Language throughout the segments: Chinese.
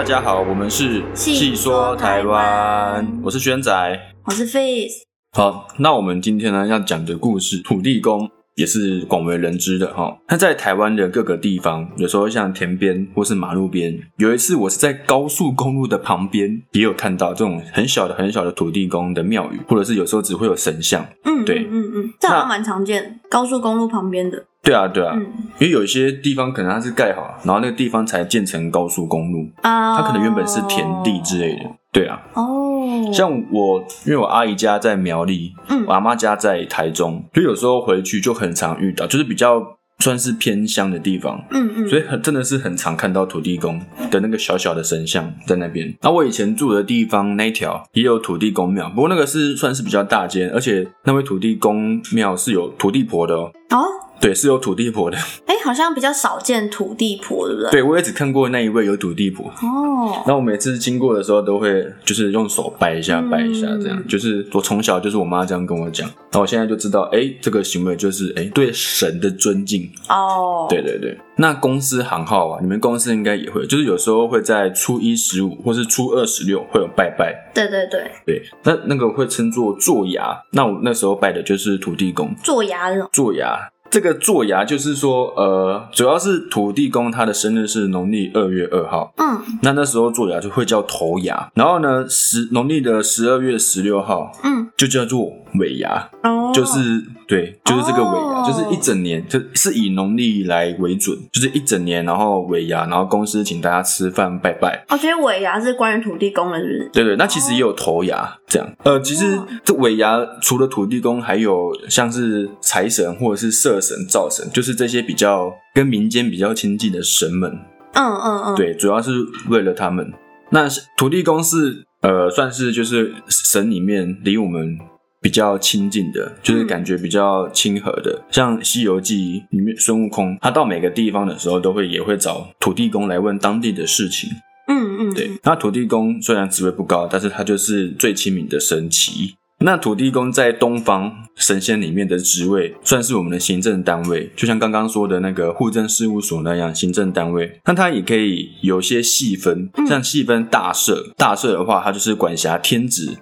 大家好，我们是细说台湾，我是轩仔，我是 Face。好，那我们今天呢要讲的故事，土地公也是广为人知的哈。那在台湾的各个地方，有时候像田边或是马路边，有一次我是在高速公路的旁边，也有看到这种很小的、很小的土地公的庙宇，或者是有时候只会有神像。嗯，对嗯嗯，这好像蛮常见，高速公路旁边的。对啊，对啊，嗯因为有一些地方可能它是盖好，然后那个地方才建成高速公路，啊，它可能原本是田地之类的。对啊，哦，像我，因为我阿姨家在苗栗，嗯我阿妈家在台中，所以有时候回去就很常遇到，就是比较算是偏乡的地方，嗯嗯，所以很真的是很常看到土地公的那个小小的神像在那边。那我以前住的地方那一条也有土地公庙，不过那个是算是比较大间，而且那位土地公庙是有土地婆的哦。哦，对，是有土地婆的。哎，好像比较少见土地婆，对不对？对，我也只看过那一位有土地婆。哦，那我每次经过的时候，都会就是用手拜一下，嗯拜一下，这样。就是我从小就是我妈这样跟我讲，那我现在就知道，哎，这个行为就是哎对神的尊敬。哦，对对对。那公司行号啊，你们公司应该也会，就是有时候会在初一十五或是初二十六会有拜拜。对对对，对，那那个会称作做牙。那我那时候拜的就是土地公。做牙的，做牙。这个做牙就是说，呃，主要是土地公他的生日是农历二月二号，嗯。那那时候做牙就会叫头牙，然后呢，十农历的十二月十六号嗯，就叫做尾牙，哦，就是对，就是这个尾牙，哦就是一整年，就是以农历来为准，就是一整年，然后尾牙，然后公司请大家吃饭拜拜。哦，所以尾牙是关于土地公的，是不是？对对，那其实也有头牙这样。呃，其实哦这尾牙除了土地公，还有像是财神或者是社神、灶神，就是这些比较跟民间比较亲近的神们。嗯嗯嗯，，对，主要是为了他们。那土地公是呃，算是就是神里面离我们比较亲近的，就是感觉比较亲和的。像《西游记》里面孙悟空，他到每个地方的时候，都会也会找土地公来问当地的事情。嗯嗯，对，那土地公虽然职位不高，但是他就是最亲民的神奇。那土地公在东方神仙里面的职位，算是我们的行政单位，就像刚刚说的那个户政事务所那样，行政单位。那它也可以有些细分，嗯像细分大社，大社的话，它就是管辖天子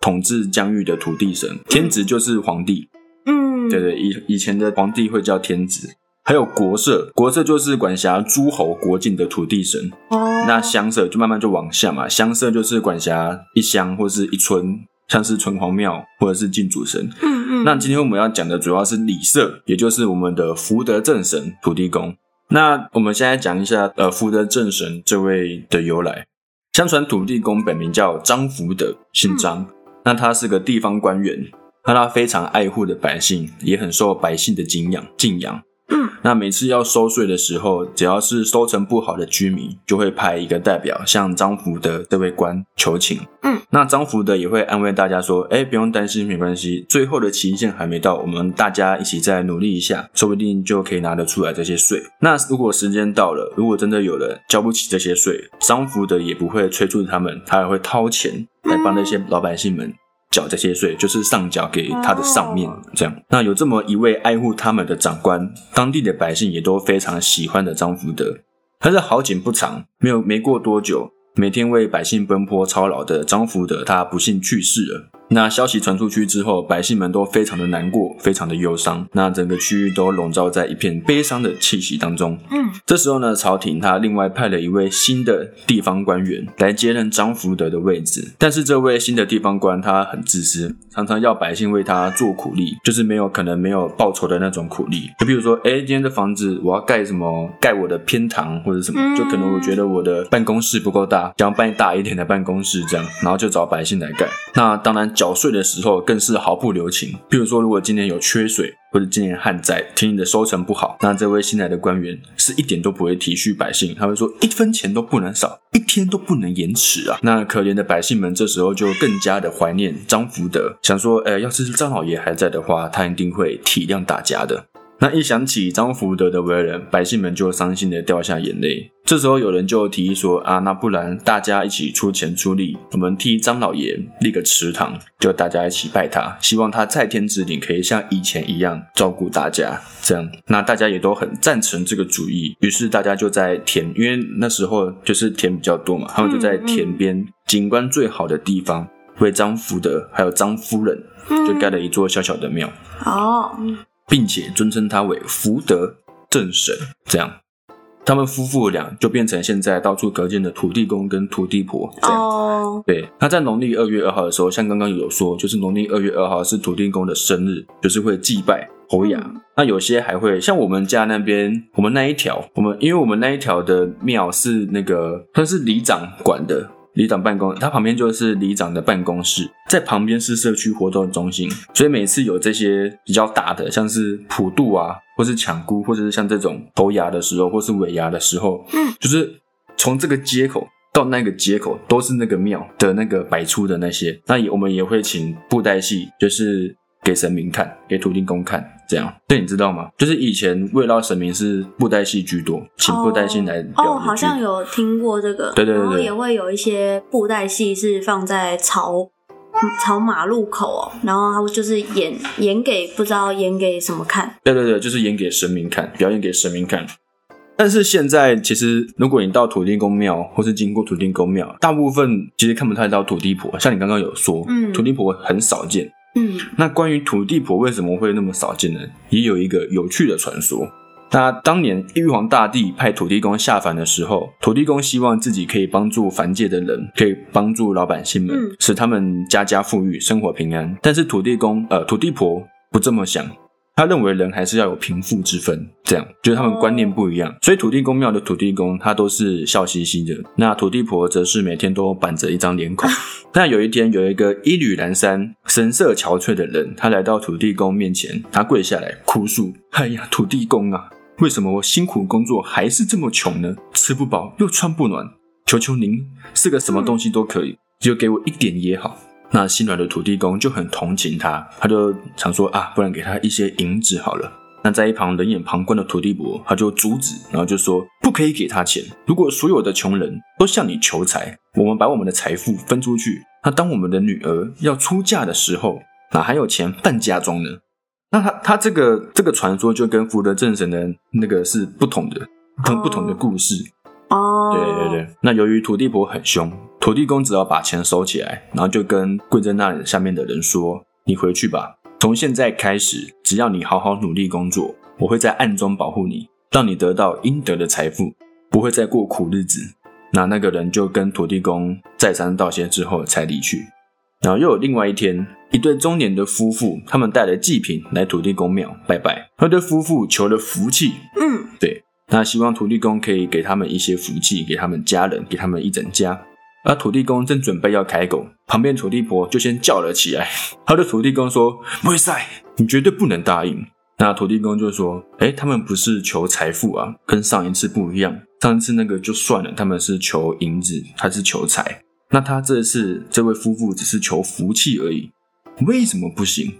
统治疆域的土地神，天子就是皇帝，嗯，对对，以以前的皇帝会叫天子。还有国社，国社就是管辖诸侯国境的土地神。哦，那乡社就慢慢就往下嘛，乡社就是管辖一乡或是一村，像是城隍庙或者是进主神。嗯嗯，那今天我们要讲的主要是里社，也就是我们的福德正神土地公。那我们现在讲一下呃福德正神这位的由来。相传土地公本名叫张福德，姓张。那他是个地方官员，那他非常爱护的百姓，也很受百姓的敬仰敬仰。嗯那每次要收税的时候，只要是收成不好的居民，就会派一个代表向张福德这位官求情。嗯，那张福德也会安慰大家说：“哎，不用担心，没关系，最后的期限还没到，我们大家一起再努力一下，说不定就可以拿得出来这些税。那如果时间到了，如果真的有人交不起这些税，张福德也不会催促他们，他还会掏钱来帮那些老百姓们。”缴这些税，就是上缴给他的上面哦，这样。那有这么一位爱护他们的长官，当地的百姓也都非常喜欢的张福德。但是好景不长，没有没过多久，每天为百姓奔波操劳的张福德，他不幸去世了。那消息传出去之后，百姓们都非常的难过，非常的忧伤。那整个区域都笼罩在一片悲伤的气息当中。嗯这时候呢，朝廷他另外派了一位新的地方官员来接任张福德的位置。但是这位新的地方官他很自私，常常要百姓为他做苦力，就是没有可能没有报酬的那种苦力。就比如说，哎，今天这房子我要盖什么，盖我的偏堂或者什么，嗯就可能我觉得我的办公室不够大，想要办大一点的办公室这样，然后就找百姓来盖。那当然缴税的时候更是毫不留情。比如说，如果今年有缺水，或者今年旱灾，听你的收成不好，那这位新来的官员是一点都不会体恤百姓，他会说一分钱都不能少，一天都不能延迟啊。那可怜的百姓们这时候就更加的怀念张福德，想说，呃，要是张老爷还在的话，他一定会体谅大家的。那一想起张福德的为人，百姓们就伤心的掉下眼泪。这时候有人就提议说啊，那不然大家一起出钱出力，我们替张老爷立个祠堂，就大家一起拜他，希望他在天之灵可以像以前一样照顾大家。这样，那大家也都很赞成这个主意。于是大家就在田，因为那时候就是田比较多嘛，他们就在田边景观最好的地方，为张福德还有张夫人就盖了一座小小的庙。哦，并且尊称他为福德正神，这样，他们夫妇俩就变成现在到处可见的土地公跟土地婆这样。哦，对，那在农历二月二号的时候，像刚刚有说，就是农历二月二号是土地公的生日，就是会祭拜侯雅。那有些还会像我们家那边，我们那一条，我们因为我们那一条的庙是那个，它是里长管的。里长办公，它旁边就是里长的办公室，在旁边是社区活动中心，所以每次有这些比较大的，像是普渡啊，或是抢姑，或者是像这种头牙的时候，或是尾牙的时候，嗯，就是从这个街口到那个街口，都是那个庙的那个摆出的那些，那也我们也会请布袋戏，就是给神明看，给土地公看。这样，这，你知道吗？就是以前慰劳神明是布袋戏居多，请布袋戏来表演。哦，好像有听过这个。对对对，然后也会有一些布袋戏是放在朝朝马路口哦，然后他就是演演给不知道演给什么看。对对对，就是演给神明看，表演给神明看。但是现在其实，如果你到土地公庙或是经过土地公庙，大部分其实看不太到土地婆。像你刚刚有说，嗯，土地婆很少见。嗯，那关于土地婆为什么会那么少见呢？也有一个有趣的传说。那当年玉皇大帝派土地公下凡的时候，土地公希望自己可以帮助凡界的人，可以帮助老百姓们，使他们家家富裕，生活平安。但是土地公，呃，土地婆不这么想。他认为人还是要有贫富之分，这样就是他们观念不一样。所以土地公庙的土地公他都是笑嘻嘻的，那土地婆则是每天都板着一张脸孔。那有一天，有一个衣履褴褛、神色憔悴的人，他来到土地公面前，他跪下来哭诉：“哎呀，土地公啊，为什么我辛苦工作还是这么穷呢？吃不饱又穿不暖，求求您，是个什么东西都可以，就给我一点也好。”那心软的土地公就很同情他，他就想说啊，不然给他一些银子好了。那在一旁冷眼旁观的土地婆，他就阻止，然后就说不可以给他钱。如果所有的穷人都向你求财，我们把我们的财富分出去，那当我们的女儿要出嫁的时候，哪还有钱办嫁妆呢？那他他这个这个传说就跟福德正神的那个是不同的，同不同的故事。哦，对对对，那由于土地婆很凶，土地公只要把钱收起来，然后就跟跪在那里下面的人说：“你回去吧，从现在开始，只要你好好努力工作，我会在暗中保护你，让你得到应得的财富，不会再过苦日子。”那那个人就跟土地公再三道谢之后才离去。然后又有另外一天，一对中年的夫妇，他们带了祭品来土地公庙拜拜，那对夫妇求了福气。嗯，对。那希望土地公可以给他们一些福气，给他们家人，给他们一整家。而土地公正准备要开口，旁边土地婆就先叫了起来。他的土地公说：“不会塞，你绝对不能答应。”那土地公就说：“哎，他们不是求财富啊，跟上一次不一样。上一次那个就算了，他们是求银子，他是求财。那他这次这位夫妇只是求福气而已，为什么不行？”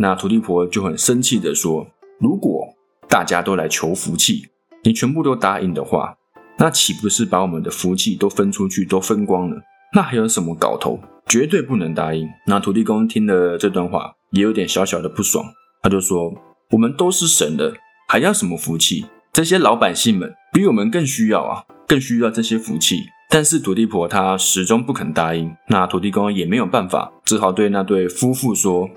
那土地婆就很生气的说：“如果大家都来求福气。”你全部都答应的话，那岂不是把我们的福气都分出去，都分光了？那还有什么搞头？绝对不能答应。那土地公听了这段话，也有点小小的不爽，他就说：“我们都是神的，还要什么福气？这些老百姓们比我们更需要啊，更需要这些福气。”但是土地婆她始终不肯答应，那土地公也没有办法，只好对那对夫妇说：“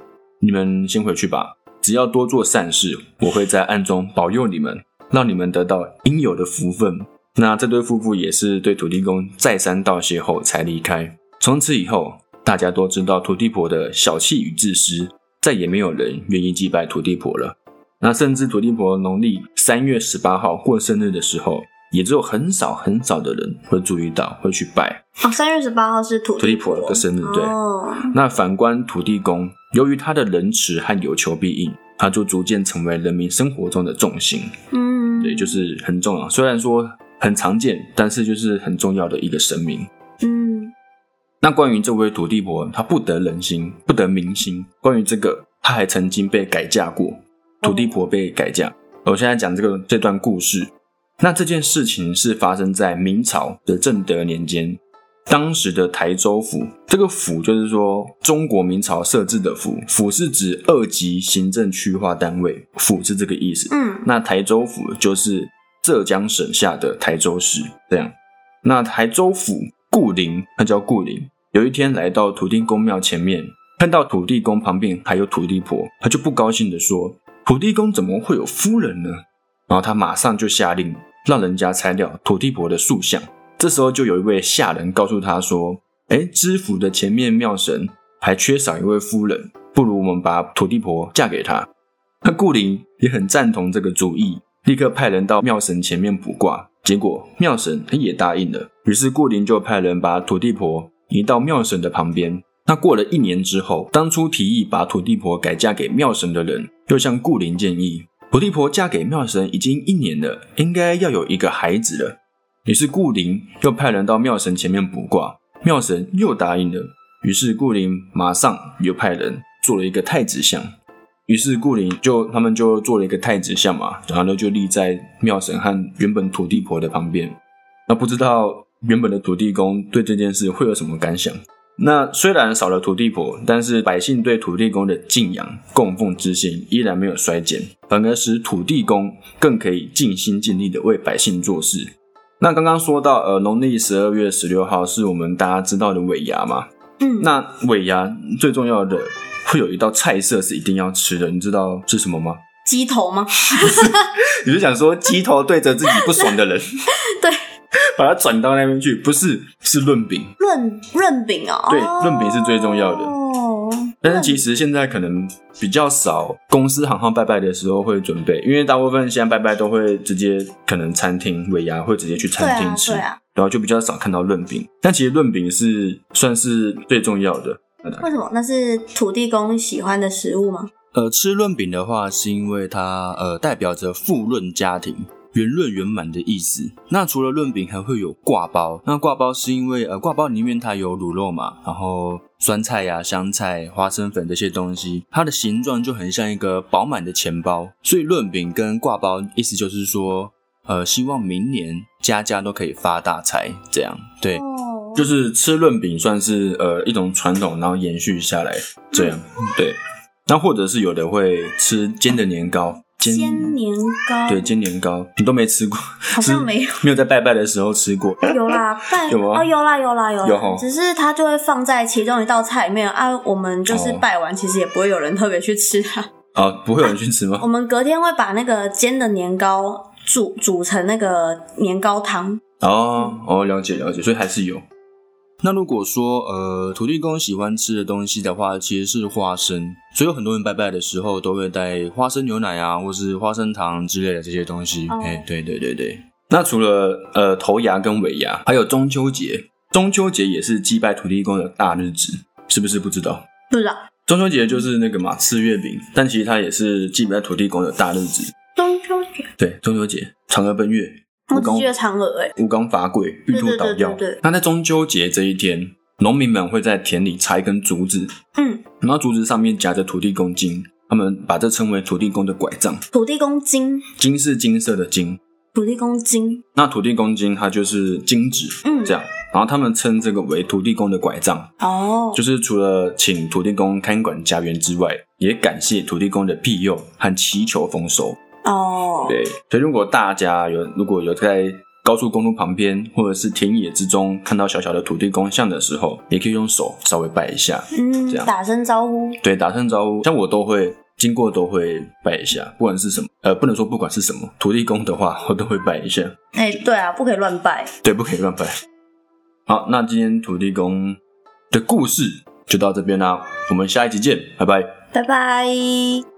你们先回去吧，只要多做善事，我会在暗中保佑你们。”让你们得到应有的福分。那这对夫妇也是对土地公再三道谢后才离开。从此以后，大家都知道土地婆的小气与自私，再也没有人愿意祭拜土地婆了。那甚至土地婆农历三月十八号过生日的时候，也只有很少很少的人会注意到会去拜。哦，三月十八号是土土地婆的生日，对。那反观土地公，由于他的仁慈和有求必应，他就逐渐成为人民生活中的重心。嗯。对，就是很重要。虽然说很常见，但是就是很重要的一个神明。嗯，那关于这位土地婆，她不得人心，不得民心。关于这个，她还曾经被改嫁过。土地婆被改嫁，我现在讲这个这段故事，那这件事情是发生在明朝的正德年间，当时的台州府，这个府就是说中国明朝设置的府，府是指二级行政区划单位，府是这个意思。嗯那台州府就是浙江省下的台州市，这样。那台州府顾林，他叫顾林，有一天来到土地公庙前面，看到土地公旁边还有土地婆，他就不高兴的说：“土地公怎么会有夫人呢？”然后他马上就下令让人家拆掉土地婆的塑像。这时候就有一位下人告诉他说：“哎，知府的前面庙神还缺少一位夫人，不如我们把土地婆嫁给他。”那顾林也很赞同这个主意，立刻派人到庙神前面卜卦。结果庙神他也答应了，于是顾灵就派人把土地婆移到庙神的旁边。那过了一年之后，当初提议把土地婆改嫁给庙神的人，又向顾灵建议，土地婆嫁给庙神已经一年了，应该要有一个孩子了。于是顾灵又派人到庙神前面卜卦，庙神又答应了。于是顾灵马上又派人做了一个太子像。于是顾里就他们就做了一个太子像嘛，然后呢就立在庙神和原本土地婆的旁边。那不知道原本的土地公对这件事会有什么感想？那虽然少了土地婆，但是百姓对土地公的敬仰、供奉之心依然没有衰减，反而使土地公更可以尽心尽力的为百姓做事。那刚刚说到，呃，农历十二月十六号是我们大家知道的尾牙嘛？嗯，那尾牙最重要的会有一道菜色是一定要吃的，你知道是什么吗？鸡头吗？你是想说鸡头对着自己不爽的人，对，把它转到那边去？不是，是润饼。润润饼哦，对润饼是最重要的哦，但是其实现在可能比较少，公司行行拜拜的时候会准备，因为大部分现在拜拜都会直接可能餐厅尾牙会直接去餐厅吃，对啊，然后就比较少看到润饼。但其实润饼是算是最重要的。为什么？那是土地公喜欢的食物吗？呃，吃润饼的话，是因为它呃代表着富润家庭。圆润圆满的意思。那除了润饼，还会有挂包。那挂包是因为呃，挂包里面它有卤肉嘛，然后酸菜呀、香菜、花生粉这些东西，它的形状就很像一个饱满的钱包。所以润饼跟挂包意思就是说，呃，希望明年家家都可以发大财，这样对。哦，就是吃润饼算是呃一种传统，然后延续下来这样，对。那或者是有的会吃煎的年糕，煎煎年糕，对，煎年糕，你都没吃过，好像没有。没有在拜拜的时候吃过。有啦，拜 哦，有啦，有啦，有啦有，只是它就会放在其中一道菜里面啊。我们就是哦拜完，其实也不会有人特别去吃它。啊，不会有人去吃吗 我？们隔天会把那个煎的年糕煮煮成那个年糕汤。哦哦，了解了解，所以还是有。那如果说呃土地公喜欢吃的东西的话，其实是花生，所以有很多人拜拜的时候都会带花生牛奶啊，或是花生糖之类的这些东西。哎、哦对对对对。那除了呃头牙跟尾牙，还有中秋节，中秋节也是祭拜土地公的大日子，是不是不知道？不知道中秋节就是那个嘛，吃月饼，但其实它也是祭拜土地公的大日子。中秋节，对，中秋节，嫦娥奔月，我只记得嫦娥哎，吴刚伐桂，玉兔捣药。那在中秋节这一天，农民们会在田里插一根竹子，嗯，然后竹子上面夹着土地公金，他们把这称为土地公的拐杖。土地公金，金是金色的金，土地公金，那土地公金它就是金纸，嗯这样。然后他们称这个为土地公的拐杖，哦，就是除了请土地公看管家园之外，也感谢土地公的庇佑和祈求丰收。哦，对，所以如果大家有如果有在高速公路旁边或者是田野之中看到小小的土地公像的时候，也可以用手稍微拜一下，嗯这，样打声招呼，对，打声招呼。像我都会经过都会拜一下，不管是什么，呃，不能说不管是什么，土地公的话我都会拜一下，哎，对啊，不可以乱拜。对，不可以乱拜。好，那今天土地公的故事就到这边啦，我们下一集见，拜拜。拜拜。